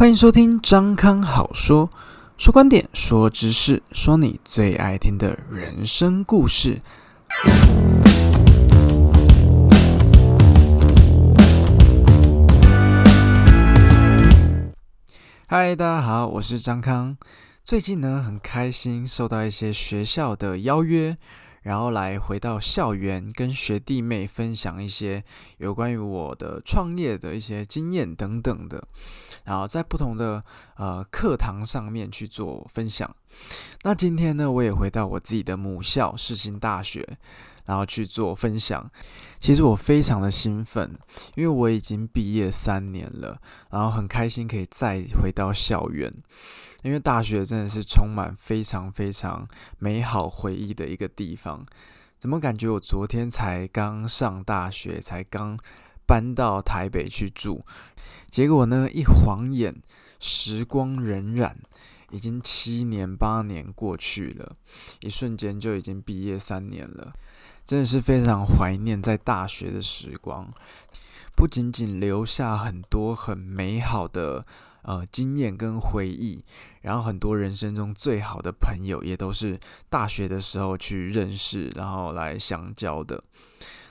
欢迎收听张康好说，说观点，说知识，说你最爱听的人生故事。嗨，大家好，我是张康。最近呢，很开心收到一些学校的邀约。然后来回到校园，跟学弟妹分享一些有关于我的创业的一些经验等等的，然后在不同的呃课堂上面去做分享。那今天呢，我也回到我自己的母校世新大学。然后去做分享，其实我非常的兴奋，因为我已经毕业三年了，然后很开心可以再回到校园，因为大学真的是充满非常非常美好回忆的一个地方。怎么感觉我昨天才刚上大学，才刚搬到台北去住，结果呢一晃眼，时光荏苒，已经七年八年过去了，一瞬间就已经毕业三年了。真的是非常怀念在大学的时光，不仅仅留下很多很美好的呃经验跟回忆，然后很多人生中最好的朋友也都是大学的时候去认识，然后来相交的。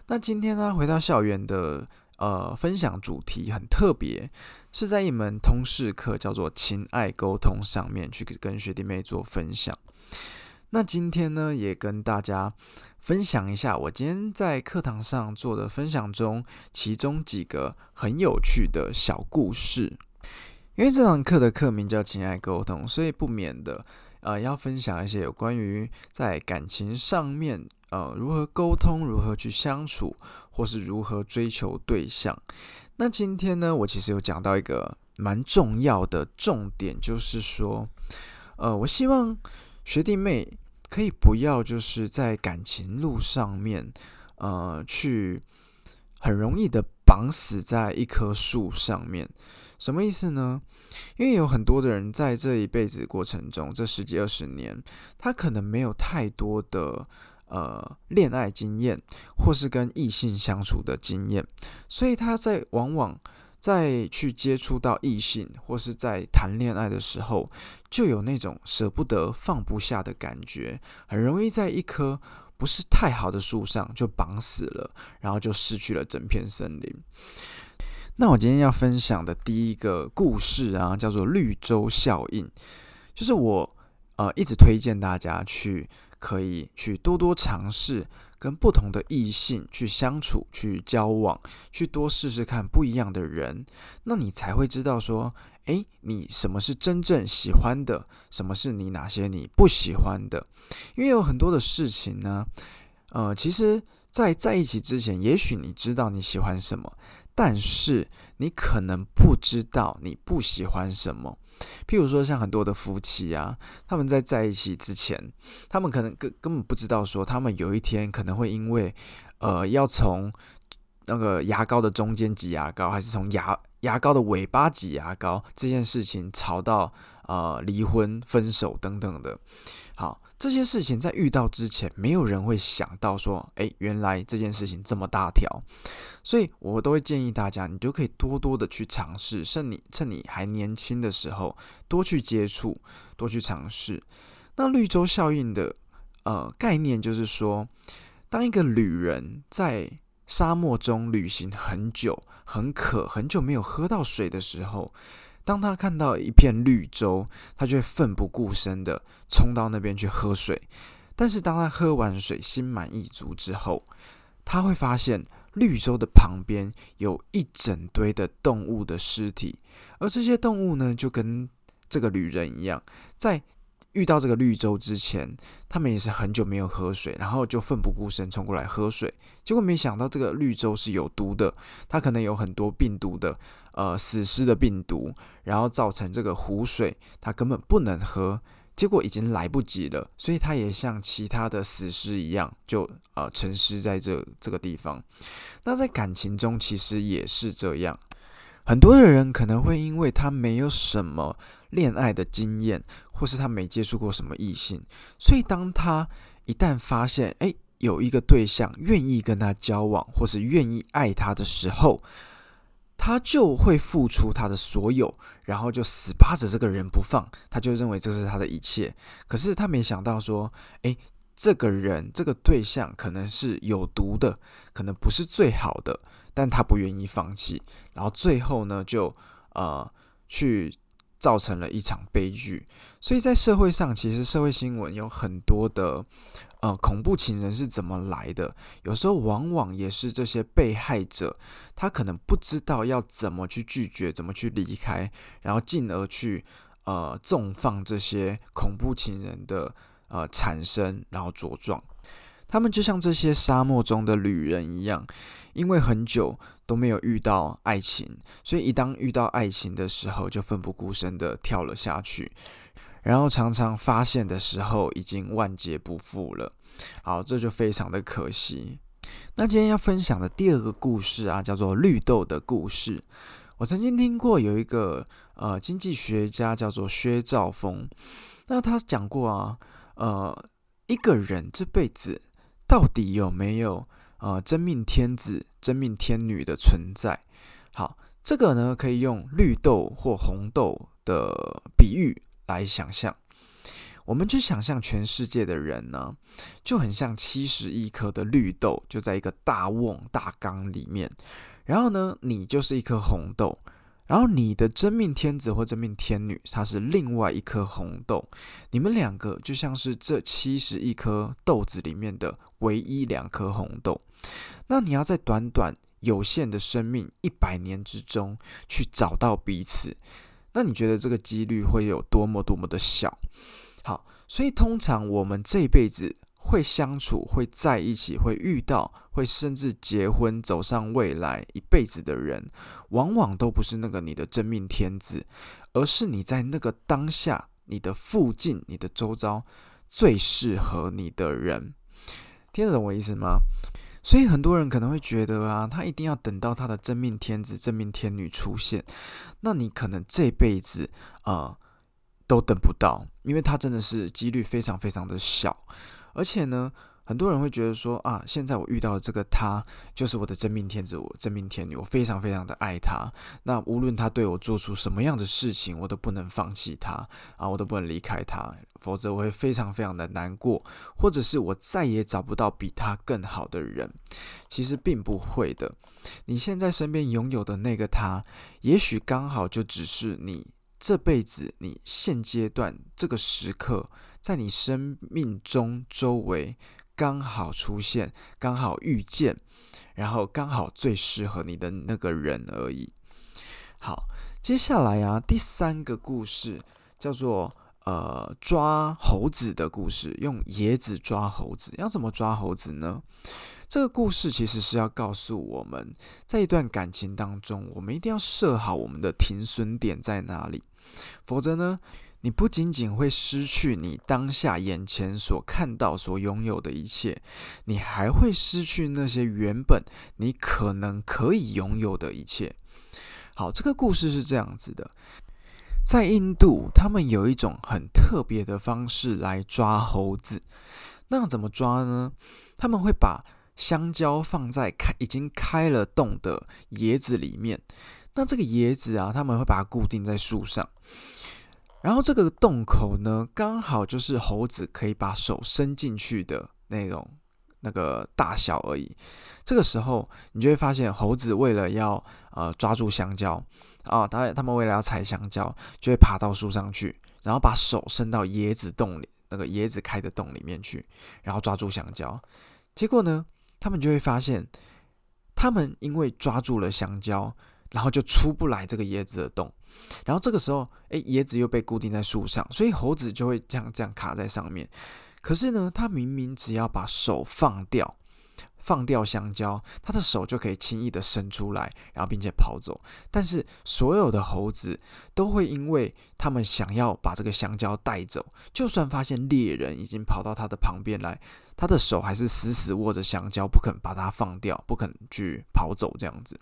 那今天呢，回到校园的呃分享主题很特别，是在一门通识课叫做情爱沟通上面去跟学弟妹做分享。那今天呢，也跟大家分享一下我今天在课堂上做的分享中，其中几个很有趣的小故事。因为这堂课的课名叫“情爱沟通”，所以不免的呃要分享一些有关于在感情上面呃如何沟通、如何去相处，或是如何追求对象。那今天呢，我其实有讲到一个蛮重要的重点，就是说，呃，我希望。学弟妹可以不要就是在感情路上面，呃，去很容易的绑死在一棵树上面。什么意思呢？因为有很多的人在这一辈子过程中，这十几二十年，他可能没有太多的呃恋爱经验，或是跟异性相处的经验，所以他在往往。在去接触到异性，或是在谈恋爱的时候，就有那种舍不得、放不下的感觉，很容易在一棵不是太好的树上就绑死了，然后就失去了整片森林。那我今天要分享的第一个故事啊，叫做绿洲效应，就是我呃一直推荐大家去，可以去多多尝试。跟不同的异性去相处、去交往、去多试试看不一样的人，那你才会知道说，诶，你什么是真正喜欢的，什么是你哪些你不喜欢的。因为有很多的事情呢，呃，其实，在在一起之前，也许你知道你喜欢什么，但是你可能不知道你不喜欢什么。譬如说，像很多的夫妻啊，他们在在一起之前，他们可能根根本不知道说，他们有一天可能会因为，呃，要从那个牙膏的中间挤牙膏，还是从牙牙膏的尾巴挤牙膏这件事情吵到呃离婚、分手等等的。好。这些事情在遇到之前，没有人会想到说，诶，原来这件事情这么大条，所以我都会建议大家，你就可以多多的去尝试，趁你趁你还年轻的时候，多去接触，多去尝试。那绿洲效应的呃概念就是说，当一个旅人在沙漠中旅行很久，很渴，很久没有喝到水的时候。当他看到一片绿洲，他就会奋不顾身的冲到那边去喝水。但是当他喝完水，心满意足之后，他会发现绿洲的旁边有一整堆的动物的尸体，而这些动物呢，就跟这个旅人一样，在。遇到这个绿洲之前，他们也是很久没有喝水，然后就奋不顾身冲过来喝水。结果没想到这个绿洲是有毒的，它可能有很多病毒的，呃，死尸的病毒，然后造成这个湖水它根本不能喝。结果已经来不及了，所以它也像其他的死尸一样，就呃沉尸在这这个地方。那在感情中其实也是这样，很多的人可能会因为他没有什么恋爱的经验。或是他没接触过什么异性，所以当他一旦发现，哎，有一个对象愿意跟他交往，或是愿意爱他的时候，他就会付出他的所有，然后就死扒着这个人不放，他就认为这是他的一切。可是他没想到说，诶，这个人这个对象可能是有毒的，可能不是最好的，但他不愿意放弃，然后最后呢，就呃去。造成了一场悲剧，所以在社会上，其实社会新闻有很多的，呃，恐怖情人是怎么来的？有时候往往也是这些被害者，他可能不知道要怎么去拒绝，怎么去离开，然后进而去呃纵放这些恐怖情人的呃产生，然后茁壮。他们就像这些沙漠中的旅人一样，因为很久都没有遇到爱情，所以一当遇到爱情的时候，就奋不顾身的跳了下去，然后常常发现的时候，已经万劫不复了。好，这就非常的可惜。那今天要分享的第二个故事啊，叫做绿豆的故事。我曾经听过有一个呃经济学家叫做薛兆丰，那他讲过啊，呃，一个人这辈子。到底有没有呃真命天子、真命天女的存在？好，这个呢可以用绿豆或红豆的比喻来想象。我们就想象全世界的人呢，就很像七十亿颗的绿豆，就在一个大瓮大缸里面。然后呢，你就是一颗红豆。然后你的真命天子或真命天女，它是另外一颗红豆，你们两个就像是这七十亿颗豆子里面的唯一两颗红豆。那你要在短短有限的生命一百年之中去找到彼此，那你觉得这个几率会有多么多么的小？好，所以通常我们这辈子。会相处、会在一起、会遇到、会甚至结婚、走上未来一辈子的人，往往都不是那个你的真命天子，而是你在那个当下、你的附近、你的周遭最适合你的人。听得懂我意思吗？所以很多人可能会觉得啊，他一定要等到他的真命天子、真命天女出现，那你可能这辈子啊都等不到，因为他真的是几率非常非常的小。而且呢，很多人会觉得说啊，现在我遇到的这个他就是我的真命天子，我真命天女，我非常非常的爱他。那无论他对我做出什么样的事情，我都不能放弃他啊，我都不能离开他，否则我会非常非常的难过，或者是我再也找不到比他更好的人。其实并不会的，你现在身边拥有的那个他，也许刚好就只是你这辈子你现阶段这个时刻。在你生命中周围刚好出现，刚好遇见，然后刚好最适合你的那个人而已。好，接下来啊，第三个故事叫做呃抓猴子的故事，用椰子抓猴子，要怎么抓猴子呢？这个故事其实是要告诉我们，在一段感情当中，我们一定要设好我们的停损点在哪里，否则呢？你不仅仅会失去你当下眼前所看到、所拥有的一切，你还会失去那些原本你可能可以拥有的一切。好，这个故事是这样子的：在印度，他们有一种很特别的方式来抓猴子。那怎么抓呢？他们会把香蕉放在开已经开了洞的椰子里面。那这个椰子啊，他们会把它固定在树上。然后这个洞口呢，刚好就是猴子可以把手伸进去的那种那个大小而已。这个时候，你就会发现猴子为了要呃抓住香蕉啊，他他们为了要采香蕉，就会爬到树上去，然后把手伸到椰子洞里那个椰子开的洞里面去，然后抓住香蕉。结果呢，他们就会发现，他们因为抓住了香蕉。然后就出不来这个椰子的洞，然后这个时候，诶，椰子又被固定在树上，所以猴子就会这样这样卡在上面。可是呢，他明明只要把手放掉，放掉香蕉，他的手就可以轻易的伸出来，然后并且跑走。但是所有的猴子都会因为他们想要把这个香蕉带走，就算发现猎人已经跑到他的旁边来，他的手还是死死握着香蕉，不肯把它放掉，不肯去跑走这样子。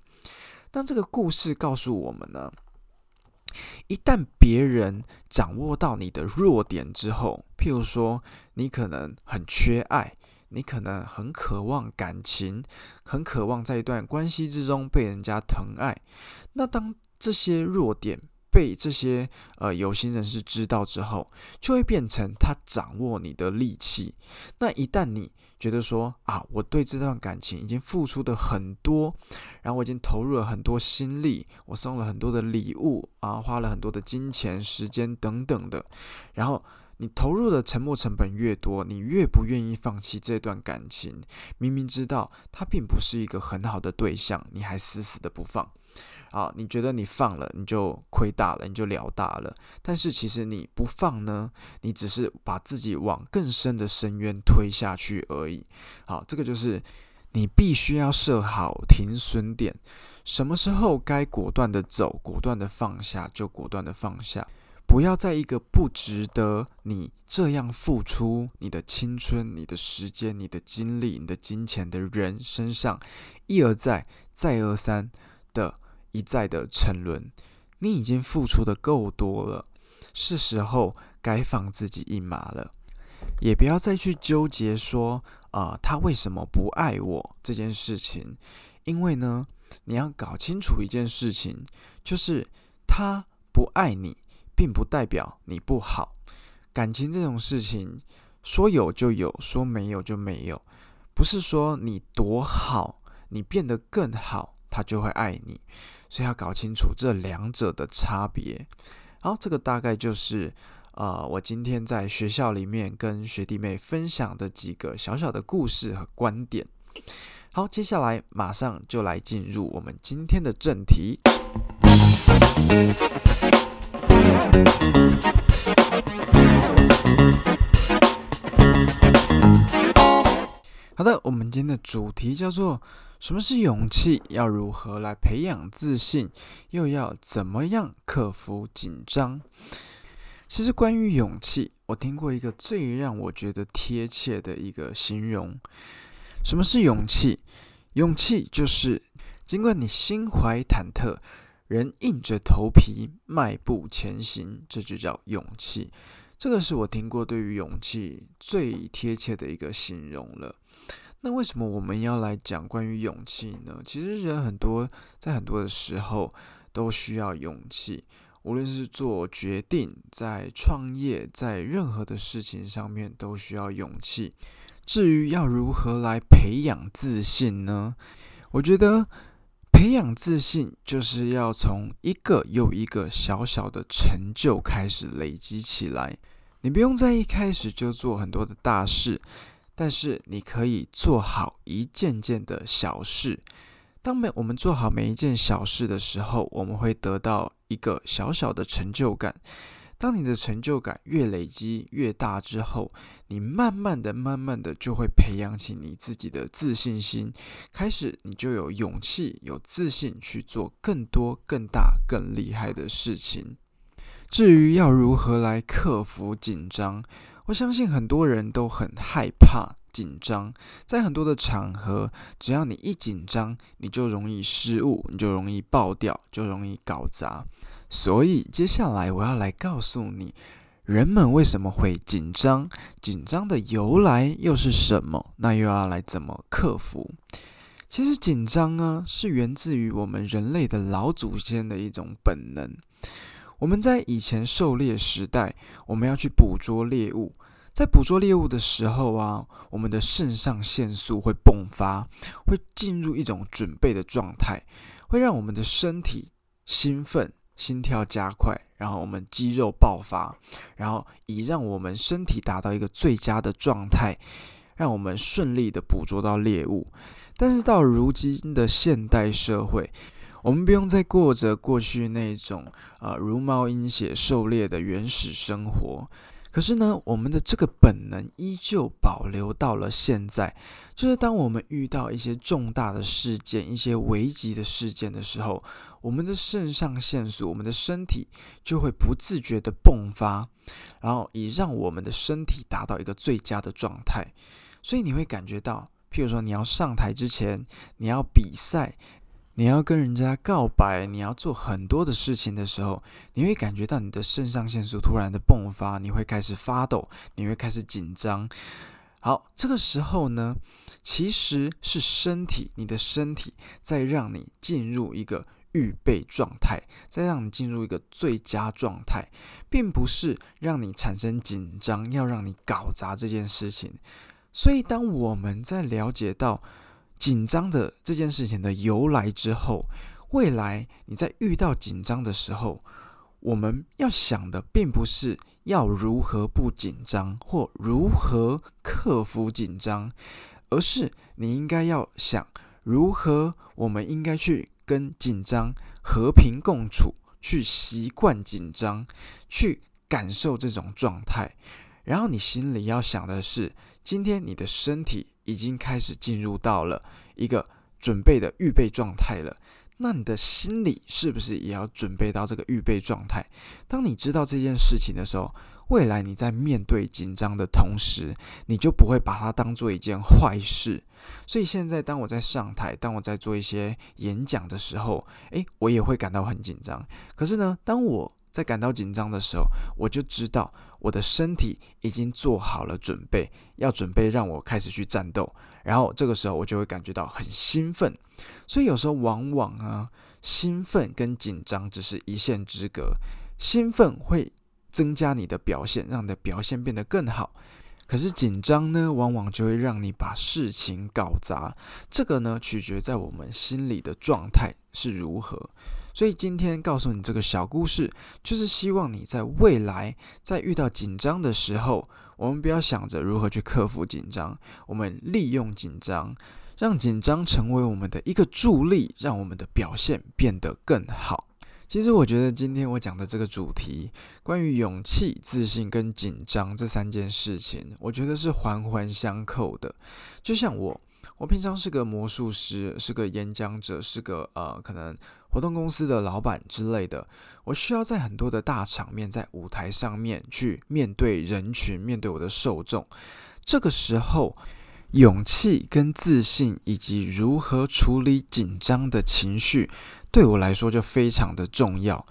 但这个故事告诉我们呢，一旦别人掌握到你的弱点之后，譬如说你可能很缺爱，你可能很渴望感情，很渴望在一段关系之中被人家疼爱。那当这些弱点被这些呃有心人士知道之后，就会变成他掌握你的利器。那一旦你觉得说啊，我对这段感情已经付出的很多，然后我已经投入了很多心力，我送了很多的礼物啊，花了很多的金钱、时间等等的，然后。你投入的沉没成本越多，你越不愿意放弃这段感情。明明知道他并不是一个很好的对象，你还死死的不放。啊，你觉得你放了，你就亏大了，你就了大了。但是其实你不放呢，你只是把自己往更深的深渊推下去而已。好，这个就是你必须要设好停损点，什么时候该果断的走，果断的放下，就果断的放下。不要在一个不值得你这样付出你的青春、你的时间、你的精力、你的金钱的人身上一而再、再而三的一再的沉沦。你已经付出的够多了，是时候该放自己一马了。也不要再去纠结说啊，他为什么不爱我这件事情，因为呢，你要搞清楚一件事情，就是他不爱你。并不代表你不好，感情这种事情，说有就有，说没有就没有，不是说你多好，你变得更好，他就会爱你，所以要搞清楚这两者的差别。好，这个大概就是呃，我今天在学校里面跟学弟妹分享的几个小小的故事和观点。好，接下来马上就来进入我们今天的正题。好的，我们今天的主题叫做“什么是勇气？要如何来培养自信？又要怎么样克服紧张？”其实，关于勇气，我听过一个最让我觉得贴切的一个形容：“什么是勇气？勇气就是尽管你心怀忐忑。”人硬着头皮迈步前行，这就叫勇气。这个是我听过对于勇气最贴切的一个形容了。那为什么我们要来讲关于勇气呢？其实人很多，在很多的时候都需要勇气，无论是做决定、在创业、在任何的事情上面都需要勇气。至于要如何来培养自信呢？我觉得。培养自信，就是要从一个又一个小小的成就开始累积起来。你不用在一开始就做很多的大事，但是你可以做好一件件的小事。当每我们做好每一件小事的时候，我们会得到一个小小的成就感。当你的成就感越累积越大之后，你慢慢的、慢慢的就会培养起你自己的自信心，开始你就有勇气、有自信去做更多、更大、更厉害的事情。至于要如何来克服紧张，我相信很多人都很害怕紧张，在很多的场合，只要你一紧张，你就容易失误，你就容易爆掉，就容易搞砸。所以，接下来我要来告诉你，人们为什么会紧张，紧张的由来又是什么？那又要来怎么克服？其实，紧张啊，是源自于我们人类的老祖先的一种本能。我们在以前狩猎时代，我们要去捕捉猎物，在捕捉猎物的时候啊，我们的肾上腺素会迸发，会进入一种准备的状态，会让我们的身体兴奋。心跳加快，然后我们肌肉爆发，然后以让我们身体达到一个最佳的状态，让我们顺利的捕捉到猎物。但是到如今的现代社会，我们不用再过着过去那种呃茹毛饮血狩猎的原始生活。可是呢，我们的这个本能依旧保留到了现在。就是当我们遇到一些重大的事件、一些危急的事件的时候，我们的肾上腺素、我们的身体就会不自觉的迸发，然后以让我们的身体达到一个最佳的状态。所以你会感觉到，譬如说你要上台之前，你要比赛。你要跟人家告白，你要做很多的事情的时候，你会感觉到你的肾上腺素突然的迸发，你会开始发抖，你会开始紧张。好，这个时候呢，其实是身体，你的身体在让你进入一个预备状态，再让你进入一个最佳状态，并不是让你产生紧张，要让你搞砸这件事情。所以，当我们在了解到紧张的这件事情的由来之后，未来你在遇到紧张的时候，我们要想的并不是要如何不紧张或如何克服紧张，而是你应该要想如何我们应该去跟紧张和平共处，去习惯紧张，去感受这种状态。然后你心里要想的是，今天你的身体已经开始进入到了一个准备的预备状态了。那你的心里是不是也要准备到这个预备状态？当你知道这件事情的时候，未来你在面对紧张的同时，你就不会把它当做一件坏事。所以现在，当我在上台，当我在做一些演讲的时候，诶，我也会感到很紧张。可是呢，当我在感到紧张的时候，我就知道我的身体已经做好了准备，要准备让我开始去战斗。然后这个时候，我就会感觉到很兴奋。所以有时候往往啊，兴奋跟紧张只是一线之隔。兴奋会增加你的表现，让你的表现变得更好。可是紧张呢，往往就会让你把事情搞砸。这个呢，取决在我们心里的状态是如何。所以今天告诉你这个小故事，就是希望你在未来在遇到紧张的时候，我们不要想着如何去克服紧张，我们利用紧张。让紧张成为我们的一个助力，让我们的表现变得更好。其实，我觉得今天我讲的这个主题，关于勇气、自信跟紧张这三件事情，我觉得是环环相扣的。就像我，我平常是个魔术师，是个演讲者，是个呃，可能活动公司的老板之类的。我需要在很多的大场面，在舞台上面去面对人群，面对我的受众。这个时候。勇气跟自信，以及如何处理紧张的情绪，对我来说就非常的重要。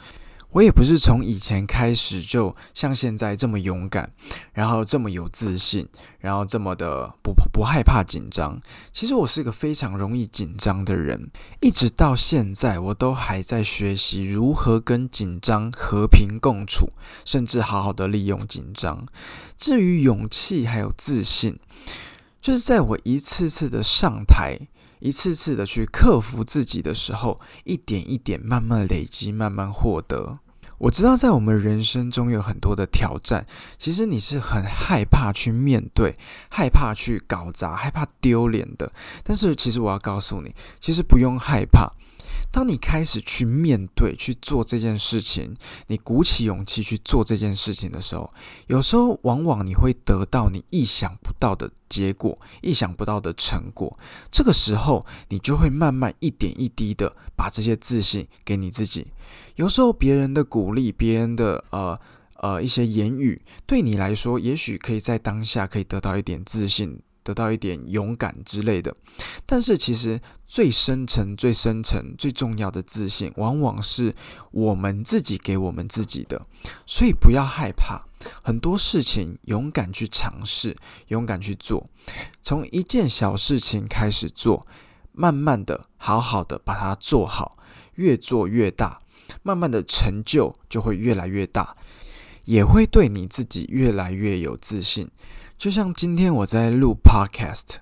我也不是从以前开始就像现在这么勇敢，然后这么有自信，然后这么的不不害怕紧张。其实我是个非常容易紧张的人，一直到现在我都还在学习如何跟紧张和平共处，甚至好好的利用紧张。至于勇气还有自信。就是在我一次次的上台，一次次的去克服自己的时候，一点一点慢慢累积，慢慢获得。我知道在我们人生中有很多的挑战，其实你是很害怕去面对，害怕去搞砸，害怕丢脸的。但是其实我要告诉你，其实不用害怕。当你开始去面对、去做这件事情，你鼓起勇气去做这件事情的时候，有时候往往你会得到你意想不到的结果、意想不到的成果。这个时候，你就会慢慢一点一滴的把这些自信给你自己。有时候别人的鼓励、别人的呃呃一些言语，对你来说，也许可以在当下可以得到一点自信。得到一点勇敢之类的，但是其实最深层、最深层、最重要的自信，往往是我们自己给我们自己的。所以不要害怕，很多事情勇敢去尝试，勇敢去做，从一件小事情开始做，慢慢的、好好的把它做好，越做越大，慢慢的成就就会越来越大，也会对你自己越来越有自信。就像今天我在录 Podcast，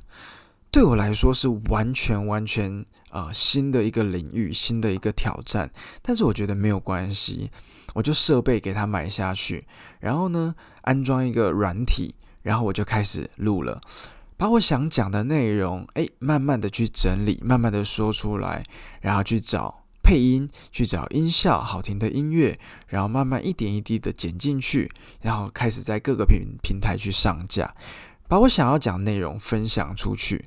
对我来说是完全完全呃新的一个领域，新的一个挑战。但是我觉得没有关系，我就设备给它买下去，然后呢安装一个软体，然后我就开始录了，把我想讲的内容，诶，慢慢的去整理，慢慢的说出来，然后去找。配音去找音效好听的音乐，然后慢慢一点一滴的剪进去，然后开始在各个平平台去上架，把我想要讲内容分享出去。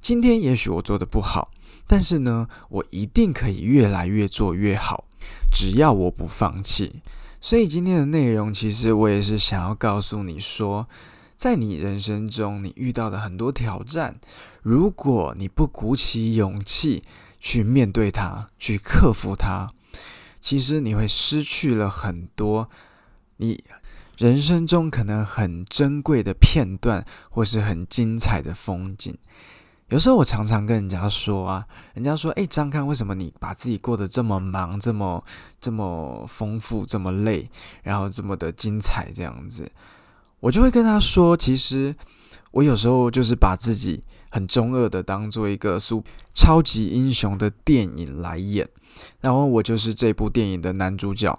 今天也许我做的不好，但是呢，我一定可以越来越做越好，只要我不放弃。所以今天的内容，其实我也是想要告诉你说，在你人生中你遇到的很多挑战，如果你不鼓起勇气。去面对它，去克服它，其实你会失去了很多你人生中可能很珍贵的片段，或是很精彩的风景。有时候我常常跟人家说啊，人家说：“哎，张康，为什么你把自己过得这么忙，这么这么丰富，这么累，然后这么的精彩？”这样子，我就会跟他说：“其实我有时候就是把自己很中二的当做一个苏超级英雄的电影来演，然后我就是这部电影的男主角。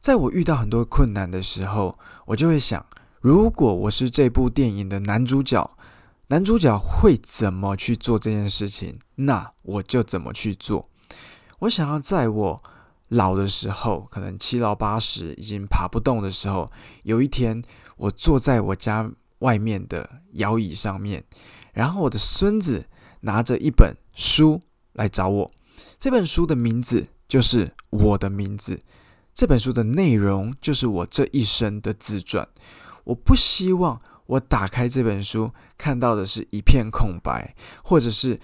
在我遇到很多困难的时候，我就会想，如果我是这部电影的男主角。”男主角会怎么去做这件事情？那我就怎么去做。我想要在我老的时候，可能七老八十，已经爬不动的时候，有一天我坐在我家外面的摇椅上面，然后我的孙子拿着一本书来找我。这本书的名字就是我的名字，这本书的内容就是我这一生的自传。我不希望。我打开这本书，看到的是一片空白，或者是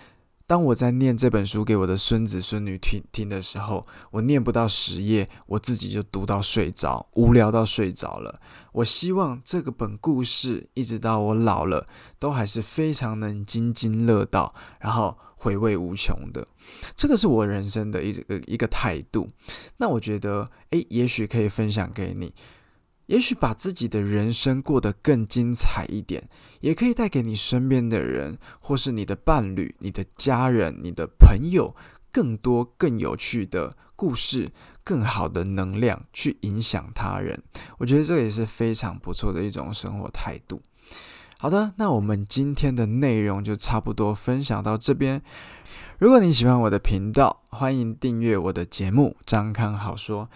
当我在念这本书给我的孙子孙女听听的时候，我念不到十页，我自己就读到睡着，无聊到睡着了。我希望这个本故事一直到我老了，都还是非常能津津乐道，然后回味无穷的。这个是我人生的一个一个态度。那我觉得，诶，也许可以分享给你。也许把自己的人生过得更精彩一点，也可以带给你身边的人，或是你的伴侣、你的家人、你的朋友，更多更有趣的故事、更好的能量去影响他人。我觉得这也是非常不错的一种生活态度。好的，那我们今天的内容就差不多分享到这边。如果你喜欢我的频道，欢迎订阅我的节目《张康好说》。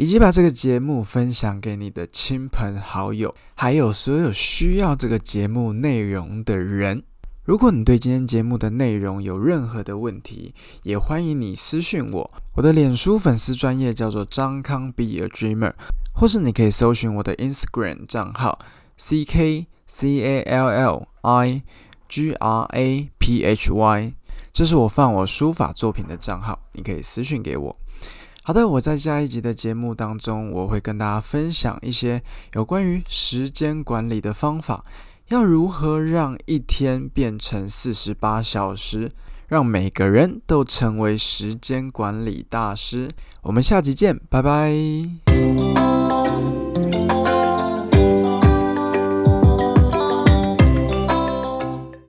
以及把这个节目分享给你的亲朋好友，还有所有需要这个节目内容的人。如果你对今天节目的内容有任何的问题，也欢迎你私讯我。我的脸书粉丝专业叫做张康 Be a Dreamer，或是你可以搜寻我的 Instagram 账号 C K C A L L I G R A P H Y，这是我放我书法作品的账号，你可以私讯给我。好的，我在下一集的节目当中，我会跟大家分享一些有关于时间管理的方法，要如何让一天变成四十八小时，让每个人都成为时间管理大师。我们下集见，拜拜。